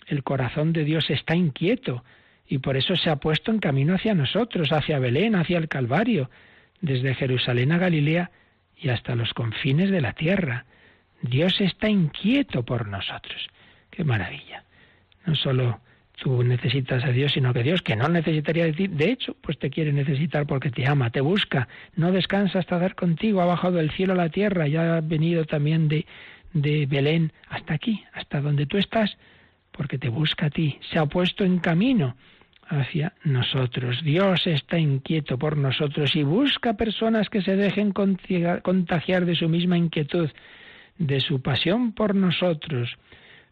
El corazón de Dios está inquieto y por eso se ha puesto en camino hacia nosotros, hacia Belén, hacia el Calvario, desde Jerusalén a Galilea y hasta los confines de la tierra. Dios está inquieto por nosotros. Qué maravilla. No solo tú necesitas a Dios, sino que Dios, que no necesitaría de ti, de hecho, pues te quiere necesitar porque te ama, te busca, no descansa hasta dar contigo, ha bajado del cielo a la tierra, ya ha venido también de, de Belén hasta aquí, hasta donde tú estás, porque te busca a ti, se ha puesto en camino hacia nosotros. Dios está inquieto por nosotros y busca personas que se dejen contagiar de su misma inquietud, de su pasión por nosotros,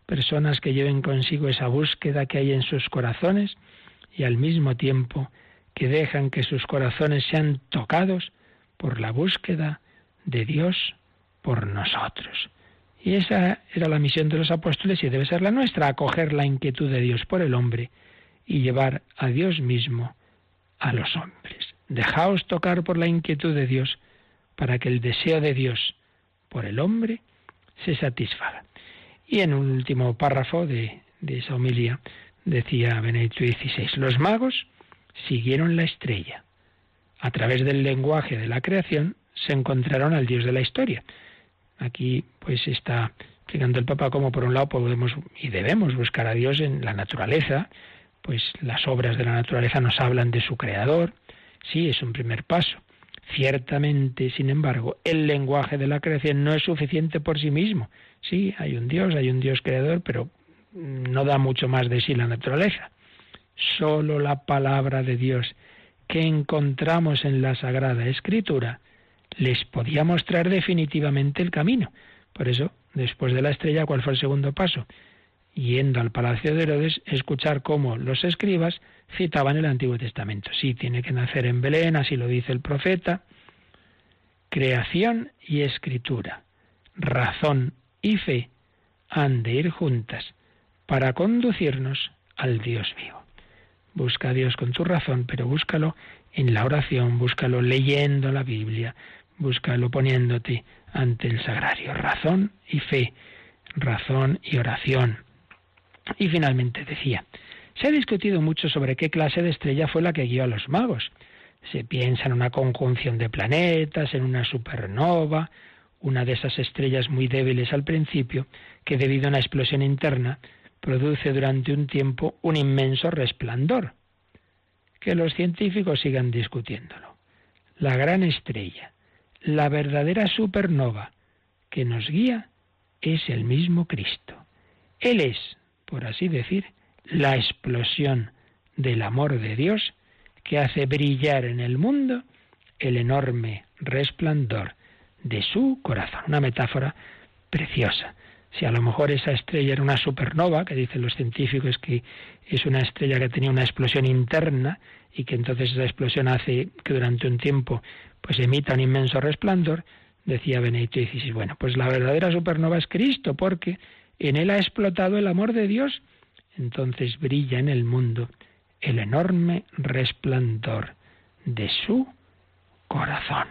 personas que lleven consigo esa búsqueda que hay en sus corazones y al mismo tiempo que dejan que sus corazones sean tocados por la búsqueda de Dios por nosotros. Y esa era la misión de los apóstoles y debe ser la nuestra, acoger la inquietud de Dios por el hombre y llevar a Dios mismo a los hombres. Dejaos tocar por la inquietud de Dios para que el deseo de Dios por el hombre se satisfaga. Y en un último párrafo de, esa homilía decía Benedicto XVI, los magos siguieron la estrella. A través del lenguaje de la creación se encontraron al Dios de la historia. Aquí pues está explicando el Papa cómo por un lado podemos y debemos buscar a Dios en la naturaleza, pues las obras de la naturaleza nos hablan de su creador, sí, es un primer paso. Ciertamente, sin embargo, el lenguaje de la creación no es suficiente por sí mismo. Sí, hay un Dios, hay un Dios creador, pero no da mucho más de sí la naturaleza. Solo la palabra de Dios que encontramos en la Sagrada Escritura les podía mostrar definitivamente el camino. Por eso, después de la estrella, ¿cuál fue el segundo paso? Yendo al palacio de Herodes, escuchar cómo los escribas citaban el Antiguo Testamento. Sí, tiene que nacer en Belén, así lo dice el profeta. Creación y escritura, razón y fe han de ir juntas para conducirnos al Dios vivo. Busca a Dios con tu razón, pero búscalo en la oración, búscalo leyendo la Biblia, búscalo poniéndote ante el sagrario. Razón y fe, razón y oración. Y finalmente decía, se ha discutido mucho sobre qué clase de estrella fue la que guió a los magos. Se piensa en una conjunción de planetas, en una supernova, una de esas estrellas muy débiles al principio, que debido a una explosión interna produce durante un tiempo un inmenso resplandor. Que los científicos sigan discutiéndolo. La gran estrella, la verdadera supernova que nos guía es el mismo Cristo. Él es, por así decir, la explosión del amor de Dios que hace brillar en el mundo el enorme resplandor de su corazón. Una metáfora preciosa. Si a lo mejor esa estrella era una supernova, que dicen los científicos que es una estrella que tenía una explosión interna y que entonces esa explosión hace que durante un tiempo pues emita un inmenso resplandor, decía Benedicto XVI, bueno, pues la verdadera supernova es Cristo, porque en él ha explotado el amor de Dios, entonces brilla en el mundo el enorme resplandor de su corazón.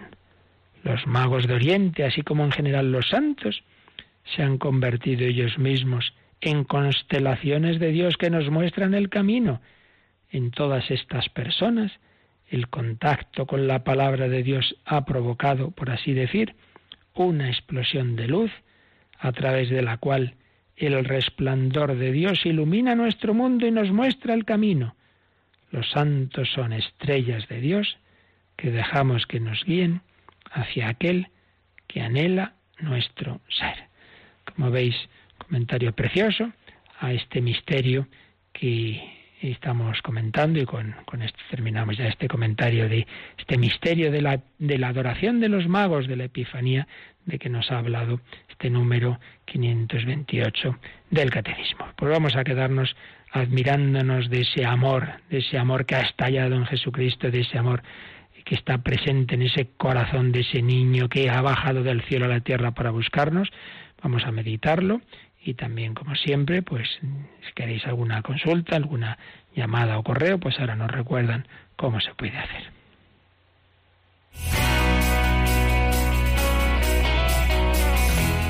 Los magos de Oriente, así como en general los santos, se han convertido ellos mismos en constelaciones de Dios que nos muestran el camino. En todas estas personas el contacto con la palabra de Dios ha provocado, por así decir, una explosión de luz a través de la cual El resplandor de Dios ilumina nuestro mundo y nos muestra el camino. Los santos son estrellas de Dios que dejamos que nos guíen hacia aquel que anhela nuestro ser. Como veis, comentario precioso a este misterio que estamos comentando y con, esto terminamos ya este comentario de este misterio de la, de la adoración de los magos de la Epifanía de que nos ha hablado este número 528 del Catecismo. Pues vamos a quedarnos admirándonos de ese amor, de ese amor que ha estallado en Jesucristo, de ese amor que está presente en ese corazón de ese niño que ha bajado del cielo a la tierra para buscarnos. Vamos a meditarlo y también, como siempre, pues si queréis alguna consulta, alguna llamada o correo, pues ahora nos recuerdan cómo se puede hacer.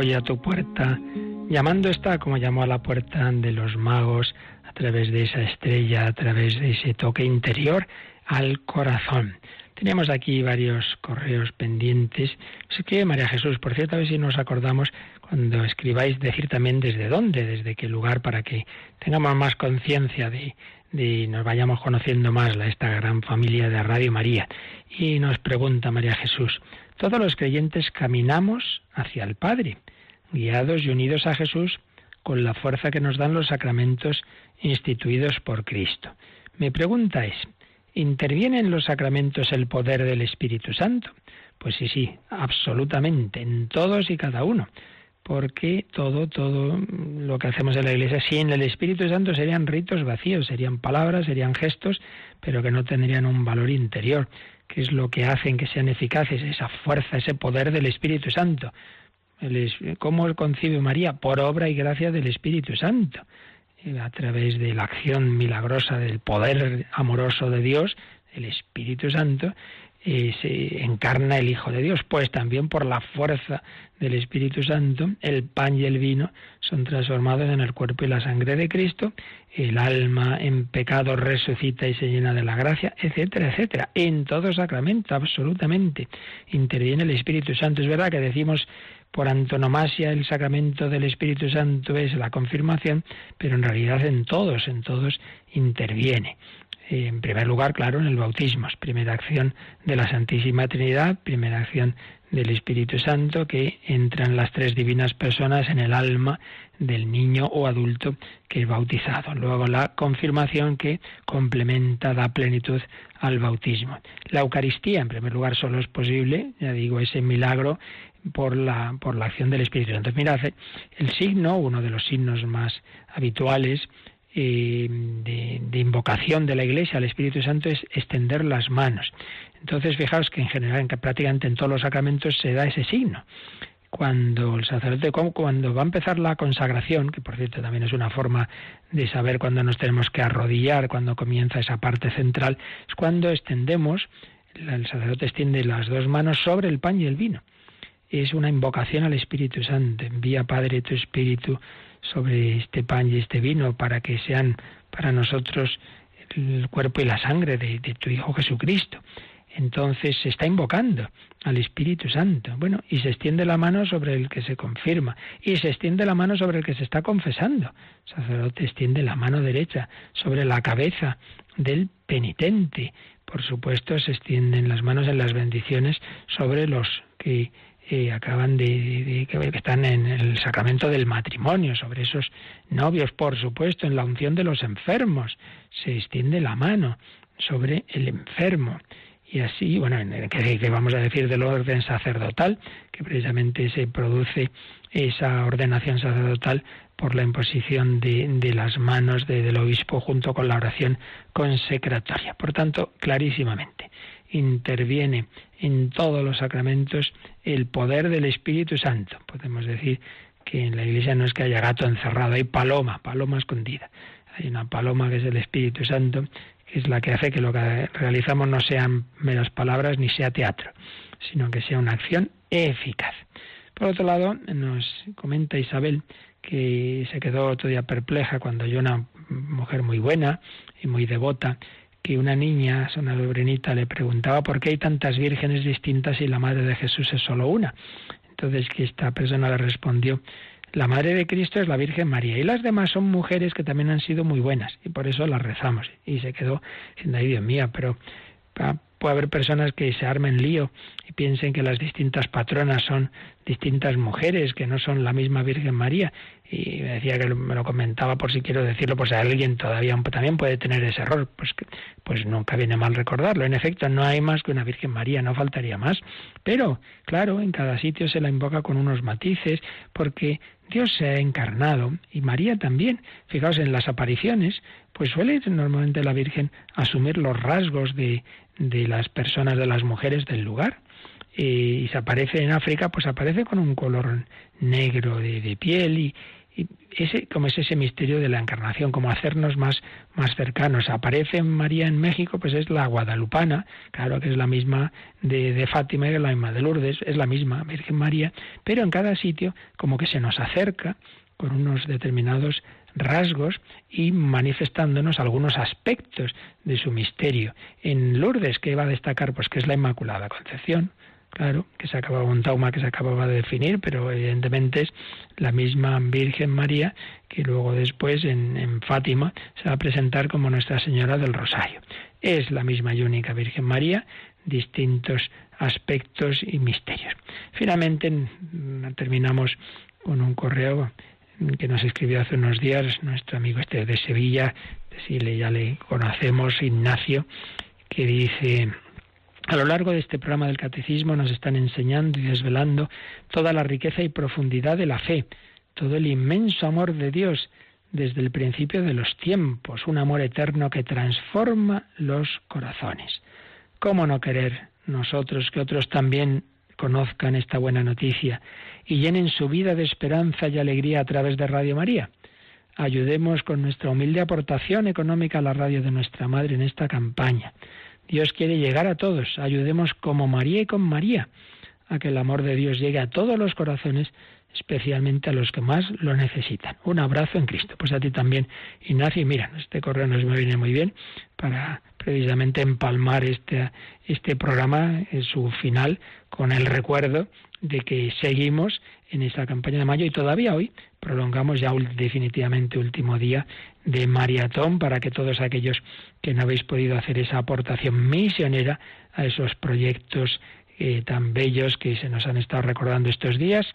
hoy a tu puerta. Llamando está como llamó a la puerta de los magos, a través de esa estrella, a través de ese toque interior al corazón. Teníamos aquí varios correos pendientes. Sé que María Jesús, por cierto, a ver si nos acordamos cuando escribáis decir también desde dónde, desde qué lugar, para que tengamos más conciencia de, de nos vayamos conociendo más la, esta gran familia de Radio María. Y nos pregunta María Jesús, todos los creyentes caminamos hacia el Padre guiados y unidos a Jesús con la fuerza que nos dan los sacramentos instituidos por Cristo. Mi pregunta es, ¿interviene en los sacramentos el poder del Espíritu Santo? Pues sí, sí, absolutamente, en todos y cada uno. Porque todo, todo lo que hacemos en la Iglesia, sin el Espíritu Santo serían ritos vacíos, serían palabras, serían gestos, pero que no tendrían un valor interior, que es lo que hacen que sean eficaces, esa fuerza, ese poder del Espíritu Santo. ¿Cómo concibe María? Por obra y gracia del Espíritu Santo a través de la acción milagrosa del poder amoroso de Dios, el Espíritu Santo, se encarna el Hijo de Dios, pues también por la fuerza del Espíritu Santo, el pan y el vino son transformados en el cuerpo y la sangre de Cristo, el alma en pecado resucita y se llena de la gracia, etcétera, etcétera. En todo sacramento, absolutamente, interviene el Espíritu Santo. Es verdad que decimos por antonomasia el sacramento del Espíritu Santo es la confirmación, pero en realidad en todos, en todos interviene. En primer lugar, claro, en el bautismo, es primera acción de la Santísima Trinidad, primera acción del Espíritu Santo que entran las tres divinas personas en el alma del niño o adulto que es bautizado. Luego la confirmación que complementa, da plenitud al bautismo. La Eucaristía, en primer lugar, solo es posible, ya digo, ese milagro por la, por la acción del Espíritu Santo. Mirad, el signo, uno de los signos más habituales, de, invocación de la Iglesia al Espíritu Santo es extender las manos. Entonces, fijaos que en general, en que prácticamente en todos los sacramentos se da ese signo. Cuando el sacerdote, cuando va a empezar la consagración, que por cierto también es una forma de saber cuándo nos tenemos que arrodillar, cuando comienza esa parte central, es cuando extendemos, el sacerdote extiende las dos manos sobre el pan y el vino. Es una invocación al Espíritu Santo. Envía, Padre, tu Espíritu sobre este pan y este vino para que sean para nosotros el cuerpo y la sangre de, tu Hijo Jesucristo. Entonces se está invocando al Espíritu Santo. Bueno, y se extiende la mano sobre el que se confirma, y se extiende la mano sobre el que se está confesando. Sacerdote extiende la mano derecha sobre la cabeza del penitente. Por supuesto, se extienden las manos en las bendiciones sobre los que que acaban de, que están en el sacramento del matrimonio, sobre esos novios, por supuesto, en la unción de los enfermos, se extiende la mano sobre el enfermo. Y así, bueno, que, vamos a decir del orden sacerdotal, que precisamente se produce esa ordenación sacerdotal por la imposición de, las manos del obispo junto con la oración consecratoria. Por tanto, clarísimamente, interviene en todos los sacramentos el poder del Espíritu Santo. Podemos decir que en la iglesia no es que haya gato encerrado, hay paloma, paloma escondida. Hay una paloma que es el Espíritu Santo, que es la que hace que lo que realizamos no sean meras palabras ni sea teatro, sino que sea una acción eficaz. Por otro lado, nos comenta Isabel que se quedó todavía perpleja cuando yo, una mujer muy buena y muy devota, que una niña, una Lobrenita, le preguntaba por qué hay tantas vírgenes distintas y la madre de Jesús es solo una. Entonces que esta persona le respondió, la madre de Cristo es la Virgen María y las demás son mujeres que también han sido muy buenas y por eso las rezamos. Y se quedó diciendo, ay Dios mío, pero puede haber personas que se armen lío y piensen que las distintas patronas son distintas mujeres, que no son la misma Virgen María. Y me decía que me lo comentaba por si quiero decirlo, pues alguien todavía también puede tener ese error. Pues, pues nunca viene mal recordarlo. En efecto, no hay más que una Virgen María, no faltaría más. Pero, claro, en cada sitio se la invoca con unos matices, porque Dios se ha encarnado y María también. Fijaos en las apariciones, pues suele normalmente la Virgen asumir los rasgos de, de las personas, de las mujeres del lugar. Y, se aparece en África, pues aparece con un color negro de, piel y, ese como es ese misterio de la encarnación, como hacernos más, más cercanos. Aparece María en México, pues es la guadalupana, claro que es la misma de, de Fátima y la misma de Lourdes, es la misma Virgen María, pero en cada sitio como que se nos acerca con unos determinados rasgos y manifestándonos algunos aspectos de su misterio. En Lourdes, que va a destacar? Pues que es la Inmaculada Concepción, claro, que se acababa un tauma que se acababa de definir, pero evidentemente es la misma Virgen María que luego después en, en, Fátima se va a presentar como Nuestra Señora del Rosario. Es la misma y única Virgen María, distintos aspectos y misterios. Finalmente terminamos con un correo que nos escribió hace unos días nuestro amigo este de Sevilla, si ya le conocemos, Ignacio, que dice, A lo largo de este programa del Catecismo nos están enseñando y desvelando toda la riqueza y profundidad de la fe, todo el inmenso amor de Dios desde el principio de los tiempos, un amor eterno que transforma los corazones. ¿Cómo no querer nosotros que otros también conozcan esta buena noticia y llenen su vida de esperanza y alegría a través de Radio María? Ayudemos con nuestra humilde aportación económica a la radio de nuestra Madre en esta campaña. Dios quiere llegar a todos. Ayudemos como María y con María a que el amor de Dios llegue a todos los corazones especialmente a los que más lo necesitan. Un abrazo en Cristo. Pues a ti también, Ignacio. Mira, este correo nos viene muy bien para precisamente empalmar este, este programa en su final con el recuerdo de que seguimos en esa campaña de mayo y todavía hoy prolongamos ya definitivamente último día de maratón para que todos aquellos que no habéis podido hacer esa aportación misionera a esos proyectos eh, tan bellos que se nos han estado recordando estos días,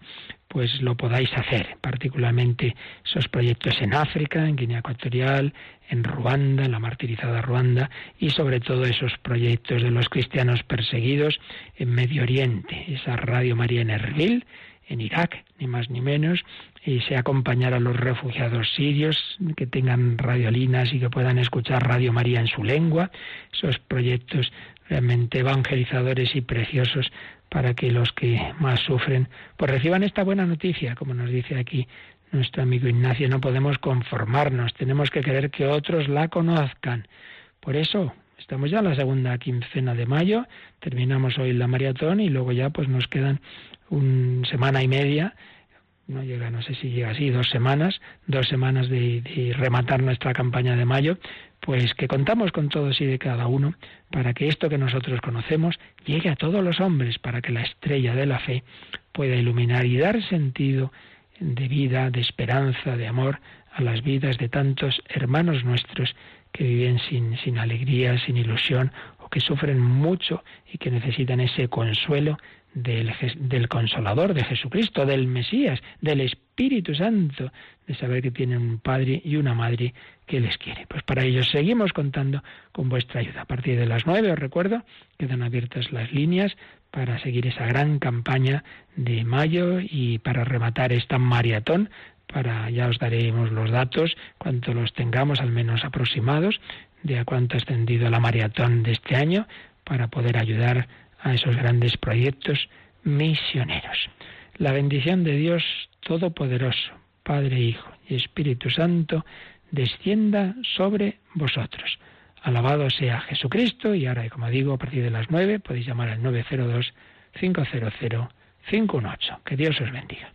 pues lo podáis hacer, particularmente esos proyectos en África, en Guinea Ecuatorial, en Ruanda, en la martirizada Ruanda, y sobre todo esos proyectos de los cristianos perseguidos en Medio Oriente, esa Radio María en Erbil, en Irak, ni más ni menos, y se acompañar a los refugiados sirios que tengan radiolinas y que puedan escuchar Radio María en su lengua, esos proyectos realmente evangelizadores y preciosos para que los que más sufren pues reciban esta buena noticia, como nos dice aquí nuestro amigo Ignacio, no podemos conformarnos, tenemos que querer que otros la conozcan. Por eso, estamos ya en la segunda quincena de mayo, terminamos hoy la maratón y luego ya pues nos quedan una semana y media no llega, no sé si llega así, dos semanas, dos semanas de, rematar nuestra campaña de mayo, pues que contamos con todos y de cada uno para que esto que nosotros conocemos llegue a todos los hombres, para que la estrella de la fe pueda iluminar y dar sentido de vida, de esperanza, de amor a las vidas de tantos hermanos nuestros que viven sin, sin alegría, sin ilusión o que sufren mucho y que necesitan ese consuelo del, del, Consolador, de Jesucristo, del Mesías, del Espíritu Santo, de saber que tienen un Padre y una Madre que les quiere. Pues para ello seguimos contando con vuestra ayuda. A partir de las nueve, os recuerdo, quedan abiertas las líneas para seguir esa gran campaña de mayo y para rematar esta maratón. Para, ya os daremos los datos, cuanto los tengamos al menos aproximados, de a cuánto ha extendido la maratón de este año, para poder ayudar a esos grandes proyectos misioneros. La bendición de Dios Todopoderoso, Padre, Hijo y Espíritu Santo, descienda sobre vosotros. Alabado sea Jesucristo y ahora, como digo, a partir de las nueve podéis llamar al 902 500 518. Que Dios os bendiga.